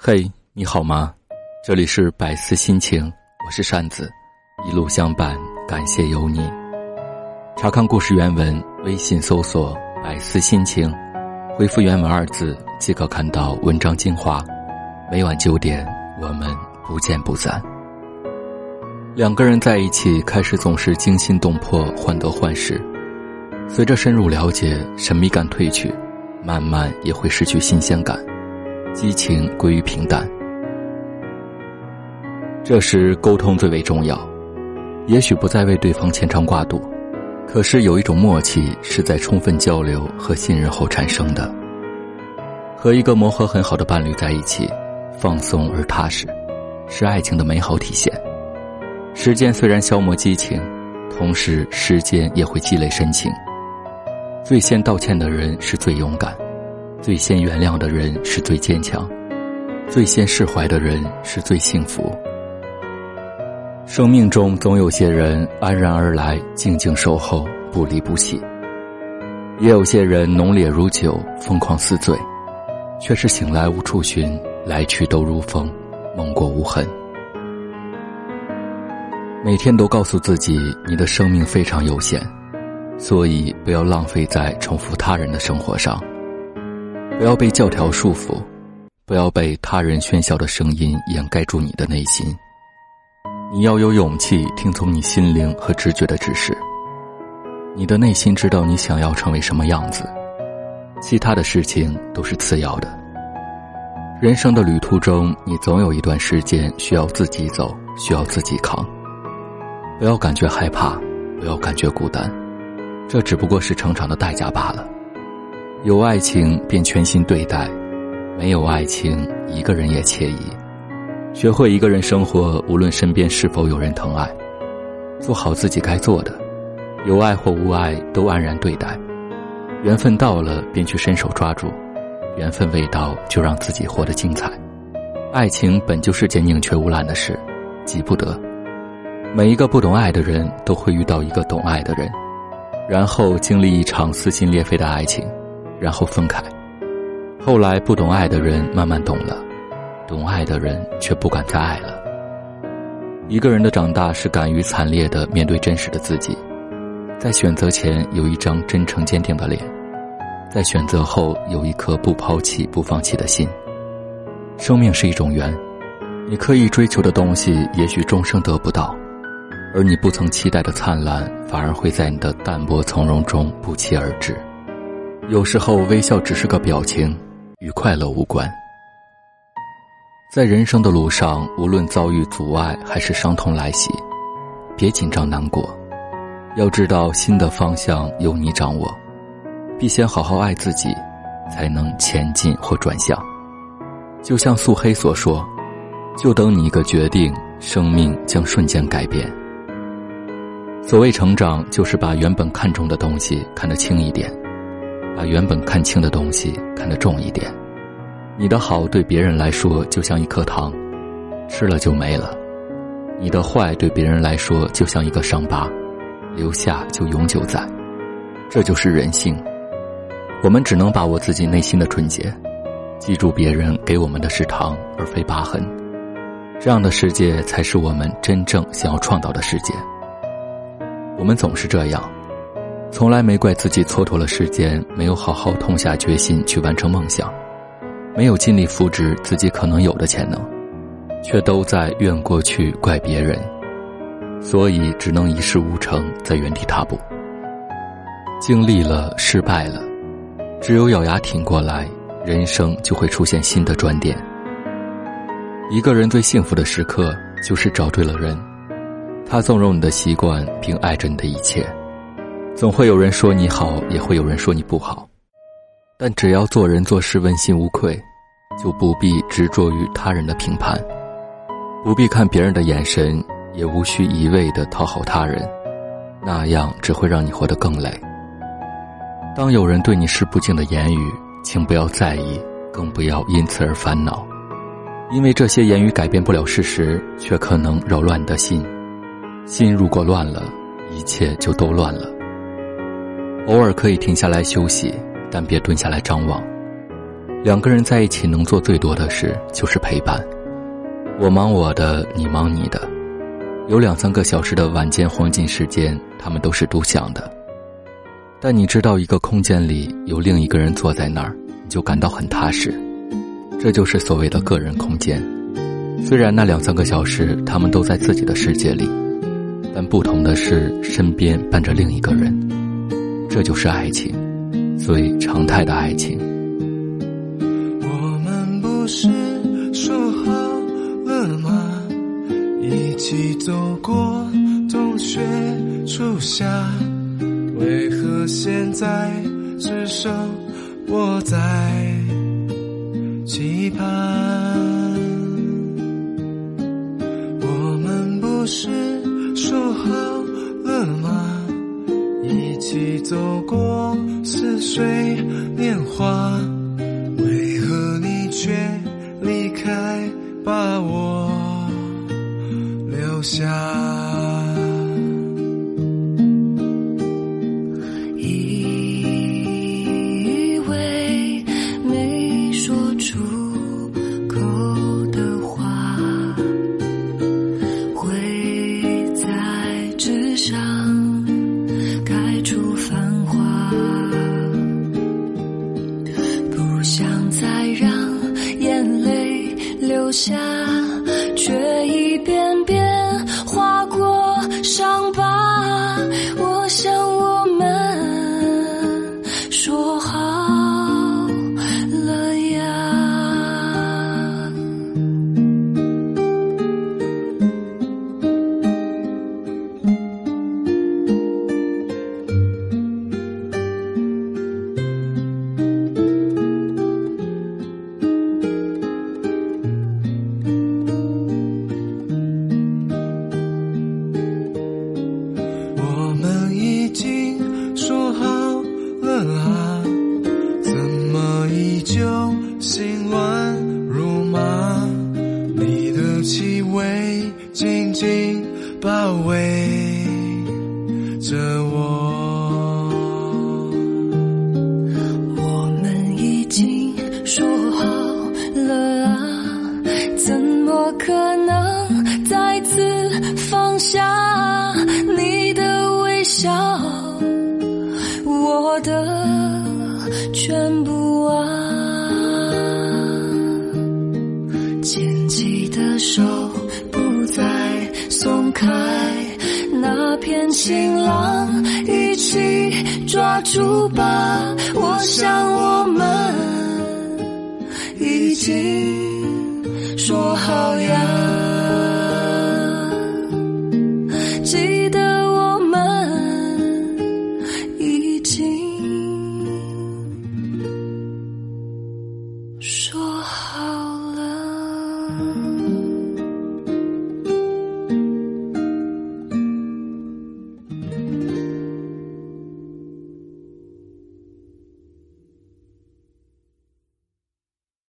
嘿，你好吗？这里是百思心情，我是扇子，一路相伴，感谢有你。查看故事原文，微信搜索“百思心情”，回复“原文”二字即可看到文章精华。每晚九点，我们不见不散。两个人在一起，开始总是惊心动魄、患得患失，随着深入了解，神秘感褪去，慢慢也会失去新鲜感。激情归于平淡，这时沟通最为重要。也许不再为对方牵肠挂肚，可是有一种默契是在充分交流和信任后产生的。和一个磨合很好的伴侣在一起，放松而踏实，是爱情的美好体现。时间虽然消磨激情，同时时间也会积累深情。最先道歉的人是最勇敢。最先原谅的人是最坚强，最先释怀的人是最幸福。生命中总有些人安然而来，静静守候，不离不弃；也有些人浓烈如酒，疯狂似醉，却是醒来无处寻，来去都如风，梦过无痕。每天都告诉自己，你的生命非常有限，所以不要浪费在重复他人的生活上。不要被教条束缚，不要被他人喧嚣的声音掩盖住你的内心。你要有勇气听从你心灵和直觉的指示。你的内心知道你想要成为什么样子，其他的事情都是次要的。人生的旅途中，你总有一段时间需要自己走，需要自己扛。不要感觉害怕，不要感觉孤单，这只不过是成长的代价罢了。有爱情便全心对待，没有爱情一个人也惬意。学会一个人生活，无论身边是否有人疼爱，做好自己该做的，有爱或无爱都安然对待。缘分到了便去伸手抓住，缘分未到就让自己活得精彩。爱情本就是件宁缺毋滥的事，急不得。每一个不懂爱的人都会遇到一个懂爱的人，然后经历一场撕心裂肺的爱情。然后分开，后来不懂爱的人慢慢懂了，懂爱的人却不敢再爱了。一个人的长大是敢于惨烈的面对真实的自己，在选择前有一张真诚坚定的脸，在选择后有一颗不抛弃不放弃的心。生命是一种缘，你刻意追求的东西也许终生得不到，而你不曾期待的灿烂，反而会在你的淡泊从容中不期而至。有时候微笑只是个表情，与快乐无关。在人生的路上，无论遭遇阻碍还是伤痛来袭，别紧张难过。要知道，新的方向由你掌握，必先好好爱自己，才能前进或转向。就像素黑所说：“就等你一个决定，生命将瞬间改变。”所谓成长，就是把原本看重的东西看得轻一点。把原本看轻的东西看得重一点，你的好对别人来说就像一颗糖，吃了就没了；你的坏对别人来说就像一个伤疤，留下就永久在。这就是人性。我们只能把握自己内心的纯洁，记住别人给我们的是糖而非疤痕，这样的世界才是我们真正想要创造的世界。我们总是这样。从来没怪自己蹉跎了时间，没有好好痛下决心去完成梦想，没有尽力复制自己可能有的潜能，却都在怨过去怪别人，所以只能一事无成，在原地踏步。经历了失败了，只有咬牙挺过来，人生就会出现新的转点。一个人最幸福的时刻，就是找对了人，他纵容你的习惯，并爱着你的一切。总会有人说你好，也会有人说你不好，但只要做人做事问心无愧，就不必执着于他人的评判，不必看别人的眼神，也无需一味的讨好他人，那样只会让你活得更累。当有人对你施不敬的言语，请不要在意，更不要因此而烦恼，因为这些言语改变不了事实，却可能扰乱你的心。心如果乱了，一切就都乱了。偶尔可以停下来休息，但别蹲下来张望。两个人在一起能做最多的事就是陪伴。我忙我的，你忙你的，有两三个小时的晚间黄金时间，他们都是独享的。但你知道，一个空间里有另一个人坐在那儿，你就感到很踏实。这就是所谓的个人空间。虽然那两三个小时他们都在自己的世界里，但不同的是，身边伴着另一个人。这就是爱情，最常态的爱情。我们不是说好了吗？一起走过冬雪初夏，为何现在只剩我在期盼？一起走过似水年华，下，我可能再次放下你的微笑，我的全部啊？牵起的手不再松开，那片晴朗一起抓住吧。我想我们已经说好了。